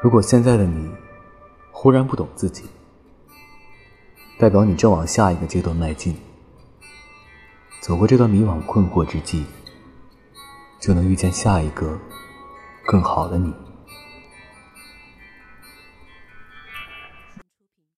如果现在的你忽然不懂自己代表你正往下一个阶段迈进走过这段迷惘困惑之际就能遇见下一个更好的你。